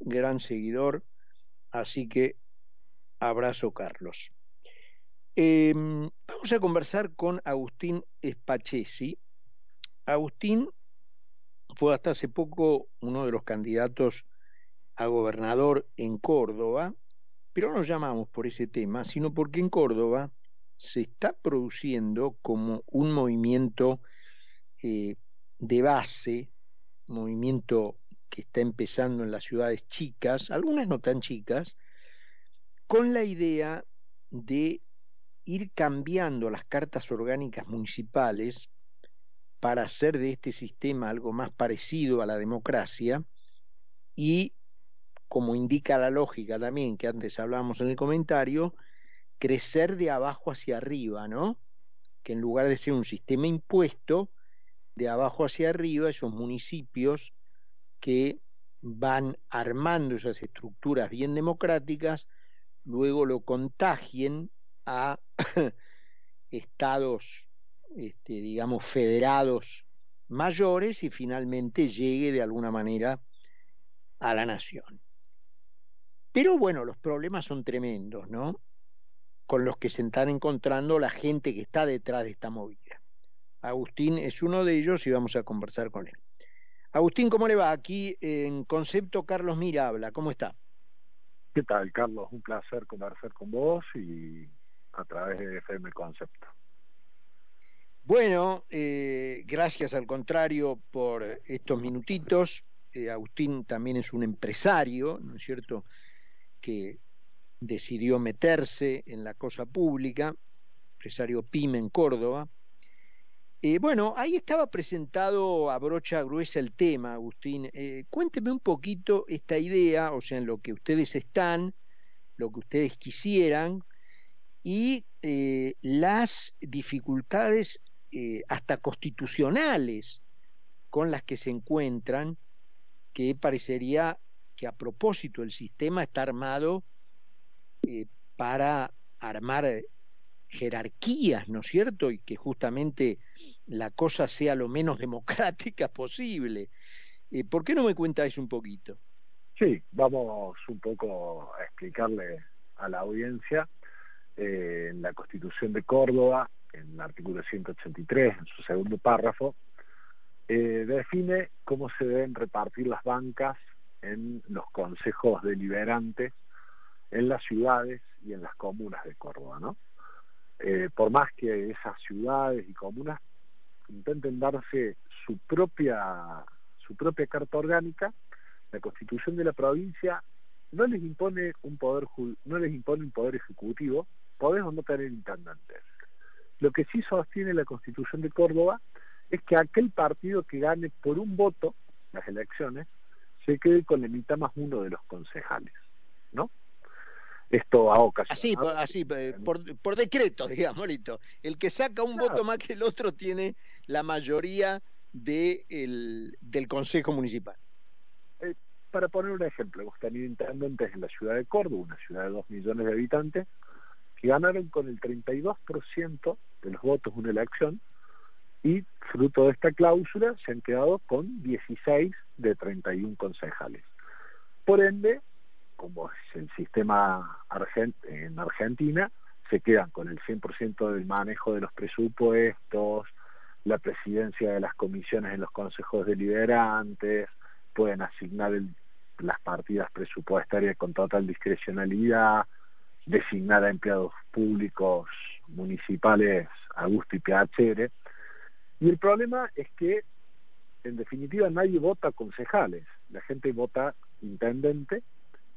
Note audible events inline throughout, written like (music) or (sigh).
gran seguidor, así que abrazo Carlos. Em, vamos a conversar con Agustín Spachesi. Agustín fue hasta hace poco uno de los candidatos a gobernador en Córdoba, pero no nos llamamos por ese tema, sino porque en Córdoba se está produciendo como un movimiento eh, de base, movimiento que está empezando en las ciudades chicas, algunas no tan chicas, con la idea de ir cambiando las cartas orgánicas municipales para hacer de este sistema algo más parecido a la democracia y, como indica la lógica también que antes hablábamos en el comentario, crecer de abajo hacia arriba, ¿no? Que en lugar de ser un sistema impuesto, de abajo hacia arriba, esos municipios que van armando esas estructuras bien democráticas, luego lo contagien a (coughs) estados, este, digamos, federados mayores y finalmente llegue de alguna manera a la nación. Pero bueno, los problemas son tremendos, ¿no? Con los que se están encontrando la gente que está detrás de esta movida. Agustín es uno de ellos y vamos a conversar con él. Agustín, ¿cómo le va? Aquí en Concepto Carlos Mira habla, ¿cómo está? ¿Qué tal, Carlos? Un placer conversar con vos y a través de FM Concepto. Bueno, eh, gracias al contrario por estos minutitos. Eh, Agustín también es un empresario, ¿no es cierto?, que decidió meterse en la cosa pública, empresario PYME en Córdoba. Eh, bueno, ahí estaba presentado a brocha gruesa el tema, Agustín. cuénteme un poquito esta idea, o sea, en lo que ustedes están, lo que ustedes quisieran, y eh, las dificultades eh, hasta constitucionales con las que se encuentran, que parecería que a propósito el sistema está armado eh, para armar jerarquías, ¿no es cierto? Y que justamente la cosa sea lo menos (laughs) democrática posible. ¿Por qué no me cuenta eso un poquito? Sí, vamos un poco a explicarle a la audiencia eh, en la Constitución de Córdoba, en el artículo 183, en su segundo párrafo, eh, define cómo se deben repartir las bancas en los consejos deliberantes en las ciudades y en las comunas de Córdoba, ¿no? Eh, por más que esas ciudades y comunas intenten darse su propia, su propia carta orgánica, la constitución de la provincia no les impone un poder no les impone un poder ejecutivo podemos no tener intendentes. Lo que sí sostiene la Constitución de Córdoba es que aquel partido que gane por un voto las elecciones se quede con la mitad más uno de los concejales, ¿no? Esto a ocasión. Así, así por, por decreto, (laughs) digamos, Lito. El que saca un voto más que el otro tiene la mayoría de del Consejo Municipal. Eh, para poner un ejemplo, hemos tenido intendentes en la ciudad de Córdoba, una ciudad de dos millones de habitantes, que ganaron con el 32% de los votos una elección y fruto de esta cláusula se han quedado con 16 de 31 concejales. Por ende, como es el sistema en Argentina, se quedan con el 100% del manejo de los presupuestos, la presidencia de las comisiones en los consejos deliberantes, pueden asignar las partidas presupuestarias con total discrecionalidad, designar a empleados públicos municipales a gusto y PHR. Y el problema es que, en definitiva, nadie vota concejales. La gente vota intendente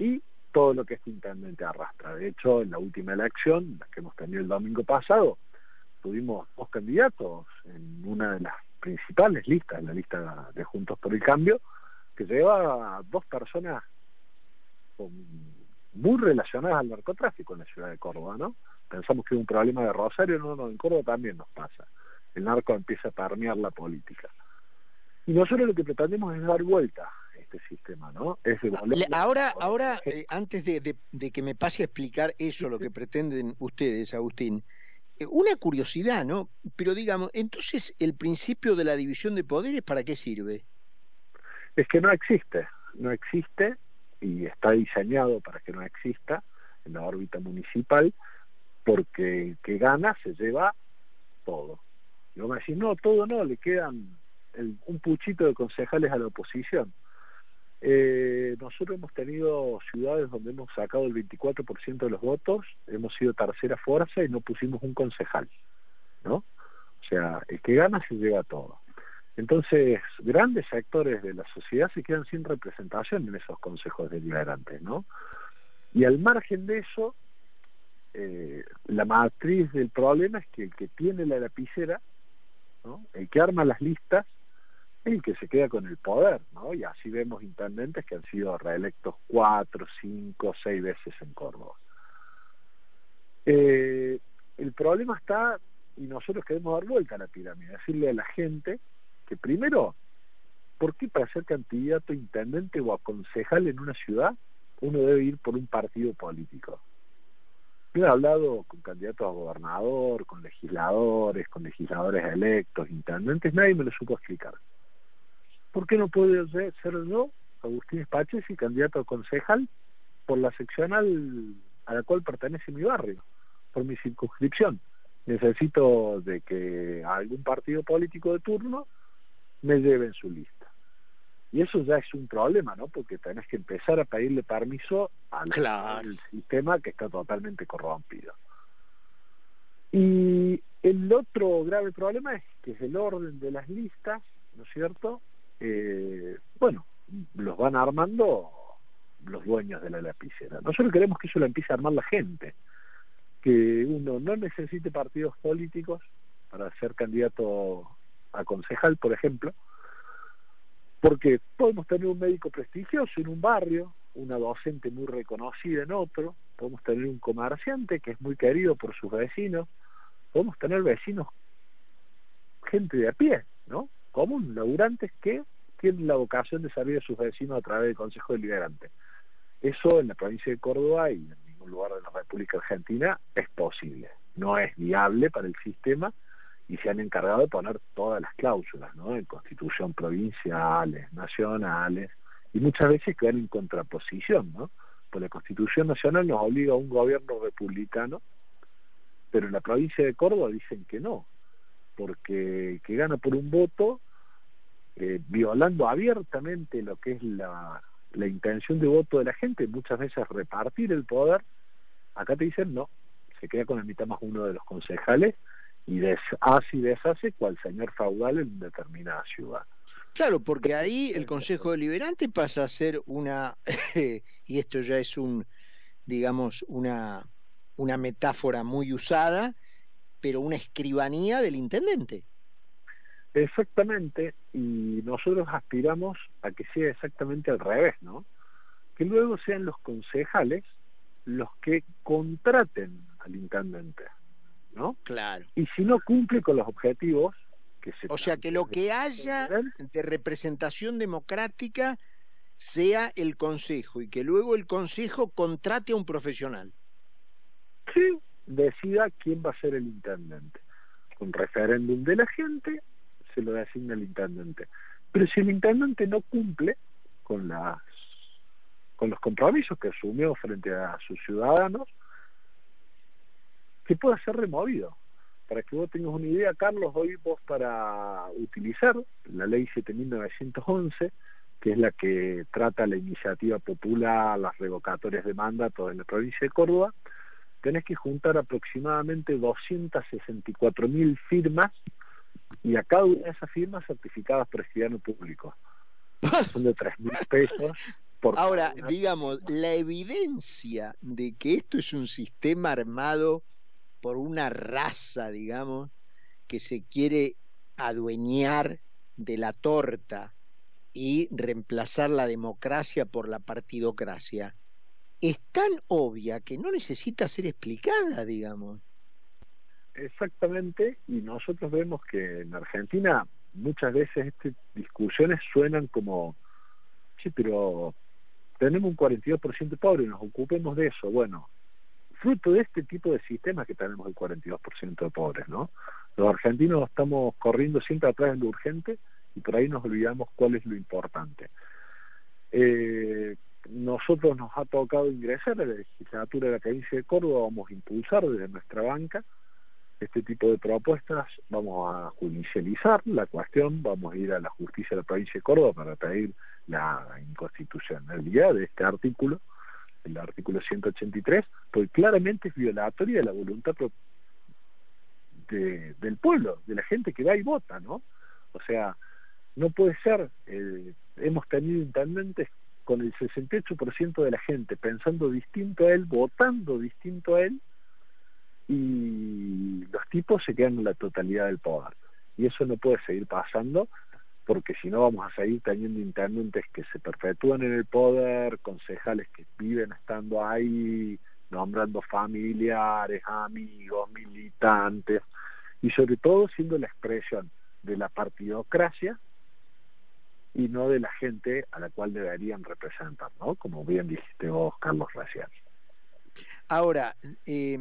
y todo lo que este intendente arrastra. De hecho, en la última elección, la que hemos tenido el domingo pasado, tuvimos dos candidatos en una de las principales listas, en la lista de Juntos por el Cambio, que lleva dos personas muy relacionadas al narcotráfico en la ciudad de Córdoba, ¿no? Pensamos que es un problema de Rosario, no, no, en Córdoba también nos pasa. El narco empieza a permear la política. Y nosotros lo que pretendemos es dar vuelta este sistema, ¿no? ahora, ahora (laughs) eh, antes de, que me pase a explicar eso, lo que pretenden ustedes, Agustín, eh, una curiosidad, ¿no? Pero digamos, entonces, ¿el principio de la división de poderes para qué sirve? Es que no existe, no existe y está diseñado para que no exista en la órbita municipal, porque el que gana se lleva todo. Y vamos a decir, no, todo no, le quedan un puchito de concejales a la oposición. Eh, nosotros hemos tenido ciudades donde hemos sacado el 24% de los votos, hemos sido tercera fuerza y no pusimos un concejal, ¿no? O sea, el que gana se lleva todo. Entonces, grandes sectores de la sociedad se quedan sin representación en esos consejos deliberantes, ¿no? Y al margen de eso, eh, la matriz del problema es que el que tiene la lapicera, ¿no? el que arma las listas, el que se queda con el poder, ¿no? Y así vemos intendentes que han sido reelectos cuatro, cinco, seis veces en Córdoba. Eh, el problema está, y nosotros queremos dar vuelta a la pirámide, decirle a la gente que primero, ¿por qué para ser candidato a intendente o a concejal en una ciudad uno debe ir por un partido político? Yo he hablado con candidatos a gobernador, con legisladores, con legisladores electos, intendentes, nadie me lo supo explicar. ¿Por qué no puedo ser yo, Agustín y candidato a concejal por la seccional a la cual pertenece mi barrio, por mi circunscripción? Necesito de que algún partido político de turno me lleven su lista. Y eso ya es un problema, ¿no? Porque tenés que empezar a pedirle permiso al, sistema que está totalmente corrompido. Y el otro grave problema es que es el orden de las listas, ¿no es cierto? Eh, bueno, los van armando los dueños de la lapicera. Nosotros queremos que eso lo empiece a armar la gente, que uno no necesite partidos políticos para ser candidato a concejal, por ejemplo, porque podemos tener un médico prestigioso en un barrio, una docente muy reconocida en otro, podemos tener un comerciante que es muy querido por sus vecinos, podemos tener vecinos, gente de a pie, ¿no? Común, laburantes que tienen la vocación de servir a sus vecinos a través del Consejo Deliberante. Eso en la provincia de Córdoba y en ningún lugar de la República Argentina es posible. No es viable para el sistema y se han encargado de poner todas las cláusulas, ¿no? En constitución provinciales, nacionales, y muchas veces quedan en contraposición, ¿no? Pues la constitución nacional nos obliga a un gobierno republicano, pero en la provincia de Córdoba dicen que no, porque que gana por un voto, eh, violando abiertamente lo que es la, la intención de voto de la gente, muchas veces repartir el poder, acá te dicen no, se queda con la mitad más uno de los concejales, y deshace y deshace cual señor feudal en determinada ciudad. Claro, porque ahí el Consejo Deliberante pasa a ser una, (laughs) y esto ya es un, digamos, una, una metáfora muy usada, pero una escribanía del intendente. Exactamente, y nosotros aspiramos a que sea exactamente al revés, ¿no? Que luego sean los concejales los que contraten al intendente. ¿no? Claro. Y si no cumple con los objetivos que se... O sea, que lo que haya de representación democrática sea el Consejo y que luego el Consejo contrate a un profesional. Sí, decida quién va a ser el intendente. Con referéndum de la gente se lo designa el intendente. Pero si el intendente no cumple con las con los compromisos que asumió frente a sus ciudadanos, que pueda ser removido. Para que vos tengas una idea, Carlos, hoy vos para utilizar la ley 7911, que es la que trata la iniciativa popular, las revocatorias de mandato en la provincia de Córdoba, tenés que juntar aproximadamente 264 mil firmas y a cada una de esas firmas certificadas por escribano público. (laughs) Son de 3 mil pesos. Por Ahora, digamos, la evidencia de que esto es un sistema armado por una raza, digamos, que se quiere adueñar de la torta y reemplazar la democracia por la partidocracia, es tan obvia que no necesita ser explicada, digamos. Exactamente, y nosotros vemos que en Argentina muchas veces estas discusiones suenan como, sí, pero tenemos un 42% pobre, nos ocupemos de eso. Bueno, fruto de este tipo de sistemas que tenemos el 42% de pobres, ¿no? Los argentinos estamos corriendo siempre atrás de lo urgente y por ahí nos olvidamos cuál es lo importante. Eh, nosotros nos ha tocado ingresar a la legislatura de la provincia de Córdoba, vamos a impulsar desde nuestra banca este tipo de propuestas, vamos a judicializar la cuestión, vamos a ir a la justicia de la provincia de Córdoba para pedir la inconstitucionalidad de este artículo, el artículo 183, porque claramente es violatoria de la voluntad del pueblo, de la gente que va y vota, ¿no? O sea, no puede ser, eh, hemos tenido intendentes con el 68% de la gente pensando distinto a él, votando distinto a él, y los tipos se quedan en la totalidad del poder. Y eso no puede seguir pasando porque si no vamos a seguir teniendo intendentes que se perpetúan en el poder, concejales que viven estando ahí, nombrando familiares, amigos, militantes, y sobre todo siendo la expresión de la partidocracia y no de la gente a la cual deberían representar, ¿no? Como bien dijiste vos, Carlos, recién. Ahora, eh,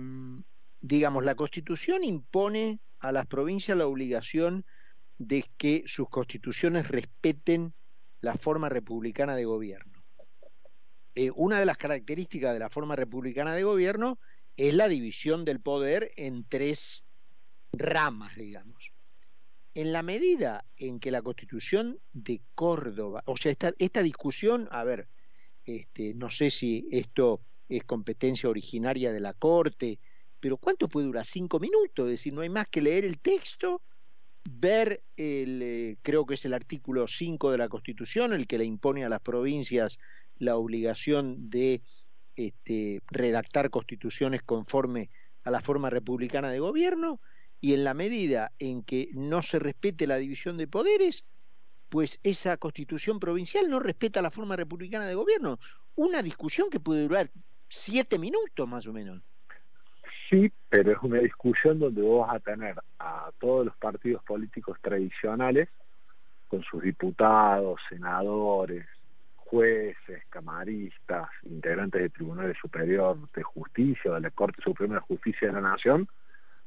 digamos, la Constitución impone a las provincias la obligación de que sus constituciones respeten la forma republicana de gobierno. Eh, una de las características de la forma republicana de gobierno es la división del poder en tres ramas, digamos. En la medida en que la constitución de Córdoba, o sea, esta, esta discusión, a ver, este, no sé si esto es competencia originaria de la Corte, pero ¿cuánto puede durar? Cinco minutos, es decir, no hay más que leer el texto, ver el, eh, creo que es el artículo 5 de la Constitución, el que le impone a las provincias la obligación de este, redactar constituciones conforme a la forma republicana de gobierno, y en la medida en que no se respete la división de poderes, pues esa constitución provincial no respeta la forma republicana de gobierno. Una discusión que puede durar siete minutos más o menos. Sí, pero es una discusión donde vos vas a tener a todos los partidos políticos tradicionales, con sus diputados, senadores, jueces, camaristas, integrantes del Tribunal Superior de Justicia, de la Corte Suprema de Justicia de la Nación,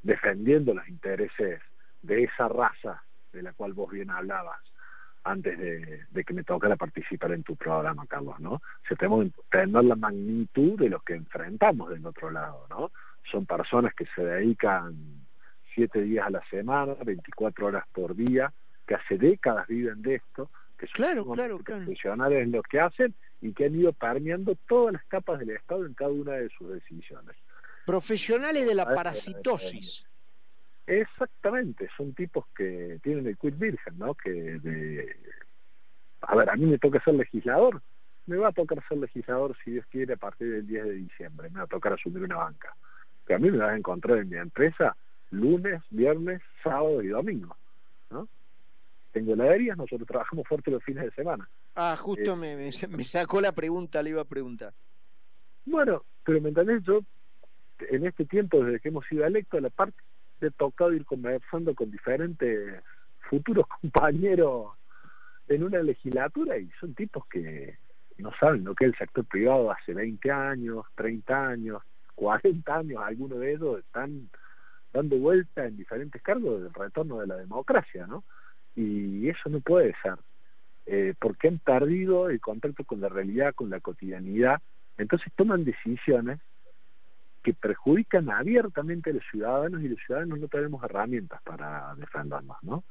defendiendo los intereses de esa raza de la cual vos bien hablabas antes de, que me tocara participar en tu programa, Carlos, ¿no? Se tenemos que entender la magnitud de lo que enfrentamos del otro lado, ¿no? Son personas que se dedican siete días a la semana, 24 horas por día, que hace décadas viven de esto, que son claro, claro, profesionales en lo que hacen y que han ido permeando todas las capas del Estado en cada una de sus decisiones. Profesionales de la parasitosis. Exactamente, son tipos que tienen el quid virgen, ¿no? Que de... A ver, a mí me toca ser legislador, me va a tocar ser legislador si Dios quiere a partir del 10 de diciembre, me va a tocar asumir una banca que a mí me vas a encontrar en mi empresa lunes, viernes, sábado y domingo. ¿no? Tengo heladerías, nosotros trabajamos fuerte los fines de semana. Ah, justo eh, (laughs) me, sacó la pregunta, le iba a preguntar. Bueno, pero me entendés, yo en este tiempo, desde que hemos sido electos, la parte he tocado ir conversando con diferentes futuros (laughs) compañeros en una legislatura y son tipos que no saben lo que es el sector privado hace 20 años, 30 años, 40 años algunos de ellos están dando vuelta en diferentes cargos del retorno de la democracia, ¿no? Y eso no puede ser, eh, porque han perdido el contacto con la realidad, con la cotidianidad, entonces toman decisiones que perjudican abiertamente a los ciudadanos y los ciudadanos no tenemos herramientas para defendernos, ¿no?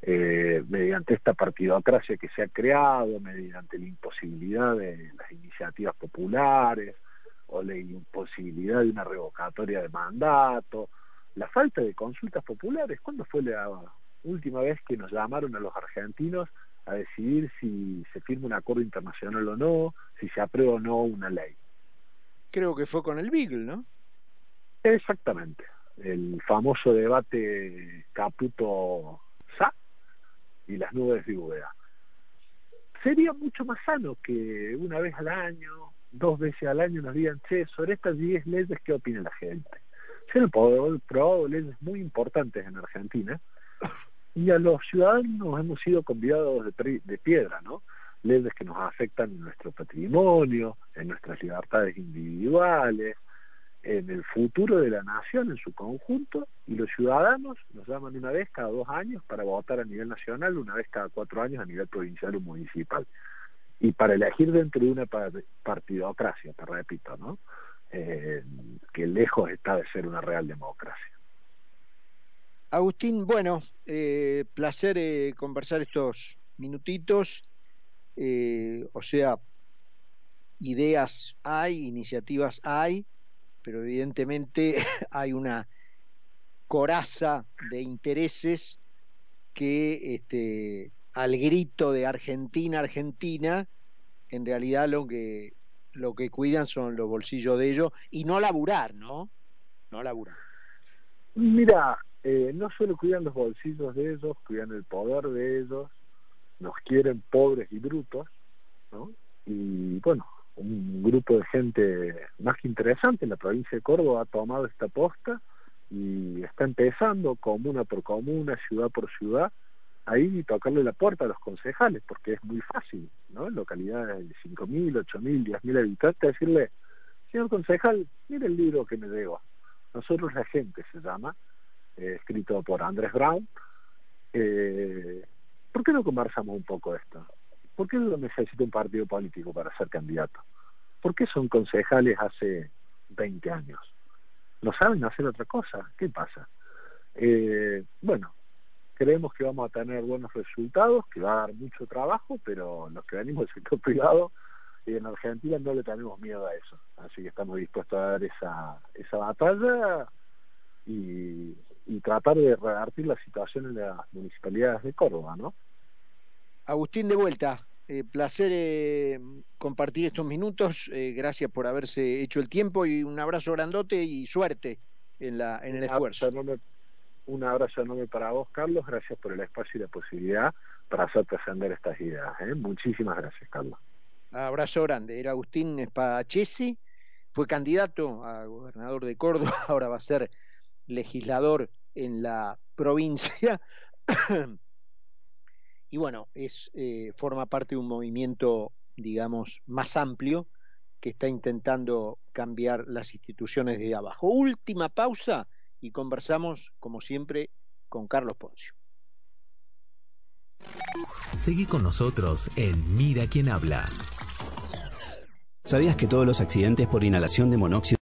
Eh, mediante esta partidocracia que se ha creado, mediante la imposibilidad de las iniciativas populares, o la imposibilidad de una revocatoria de mandato, la falta de consultas populares. ¿Cuándo fue la última vez que nos llamaron a los argentinos a decidir si se firma un acuerdo internacional o no, si se aprueba o no una ley? Creo que fue con el Beagle, ¿no? Exactamente. El famoso debate Caputo-Sa y las nubes de UVA. Sería mucho más sano que una vez al año dos veces al año nos digan, che, sobre estas 10 leyes, ¿qué opina la gente? Se han probado leyes muy importantes en Argentina y a los ciudadanos hemos sido convidados de, de piedra, ¿no? Leyes que nos afectan en nuestro patrimonio, en nuestras libertades individuales, en el futuro de la nación en su conjunto y los ciudadanos nos llaman una vez cada dos años para votar a nivel nacional, una vez cada cuatro años a nivel provincial o municipal. Y para elegir dentro de una partidocracia, te repito, ¿no? Eh, que lejos está de ser una real democracia. Agustín, bueno, eh, placer eh, conversar estos minutitos, o sea, ideas hay, iniciativas hay, pero evidentemente (laughs) hay una coraza de intereses que este, al grito de Argentina, Argentina, en realidad lo que, lo que cuidan son los bolsillos de ellos y no laburar, ¿no? No laburar. Mira, eh, no solo cuidan los bolsillos de ellos, cuidan el poder de ellos, nos quieren pobres y brutos, ¿no? Y bueno, un grupo de gente más que interesante en la provincia de Córdoba ha tomado esta posta y está empezando comuna por comuna, ciudad por ciudad, ahí tocarle la puerta a los concejales, porque es muy fácil, ¿no? En localidades de 5.000, 8.000, 10.000 habitantes, decirle, señor concejal, mire el libro que me debo. Nosotros la gente se llama, eh, escrito por Andrés Brown. Eh, ¿Por qué no conversamos un poco esto? ¿Por qué no necesita un partido político para ser candidato? ¿Por qué son concejales hace 20 años? ¿No saben hacer otra cosa? ¿Qué pasa? Eh, bueno, creemos que vamos a tener buenos resultados, que va a dar mucho trabajo, pero los que venimos del sector privado y en Argentina no le tenemos miedo a eso. Así que estamos dispuestos a dar esa, esa batalla y, tratar de revertir la situación en las municipalidades de Córdoba, ¿no? Agustín de vuelta, eh, placer eh, compartir estos minutos, eh, gracias por haberse hecho el tiempo y un abrazo grandote y suerte en, la, en el esfuerzo. Un abrazo enorme para vos, Carlos. Gracias por el espacio y la posibilidad para hacer trascender estas ideas. ¿eh? Muchísimas gracias, Carlos. Abrazo grande. Era Agustín Espadachesi, fue candidato a gobernador de Córdoba, (laughs) ahora va a ser legislador en la provincia. (coughs) y bueno, es, eh, forma parte de un movimiento, digamos, más amplio que está intentando cambiar las instituciones de abajo. Última pausa y conversamos, como siempre, con Carlos Poncio. Seguí con nosotros en Mira quién habla. ¿Sabías que todos los accidentes por inhalación de monóxido